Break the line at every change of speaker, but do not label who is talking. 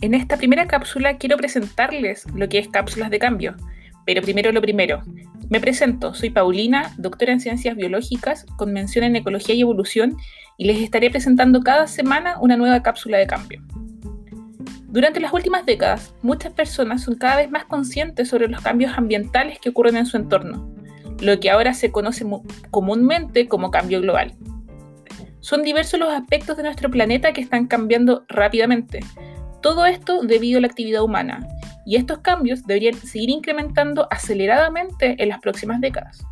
En esta primera cápsula quiero presentarles lo que es cápsulas de cambio, pero primero lo primero. Me presento, soy Paulina, doctora en ciencias biológicas con mención en ecología y evolución y les estaré presentando cada semana una nueva cápsula de cambio. Durante las últimas décadas, muchas personas son cada vez más conscientes sobre los cambios ambientales que ocurren en su entorno, lo que ahora se conoce comúnmente como cambio global. Son diversos los aspectos de nuestro planeta que están cambiando rápidamente, todo esto debido a la actividad humana, y estos cambios deberían seguir incrementando aceleradamente en las próximas décadas.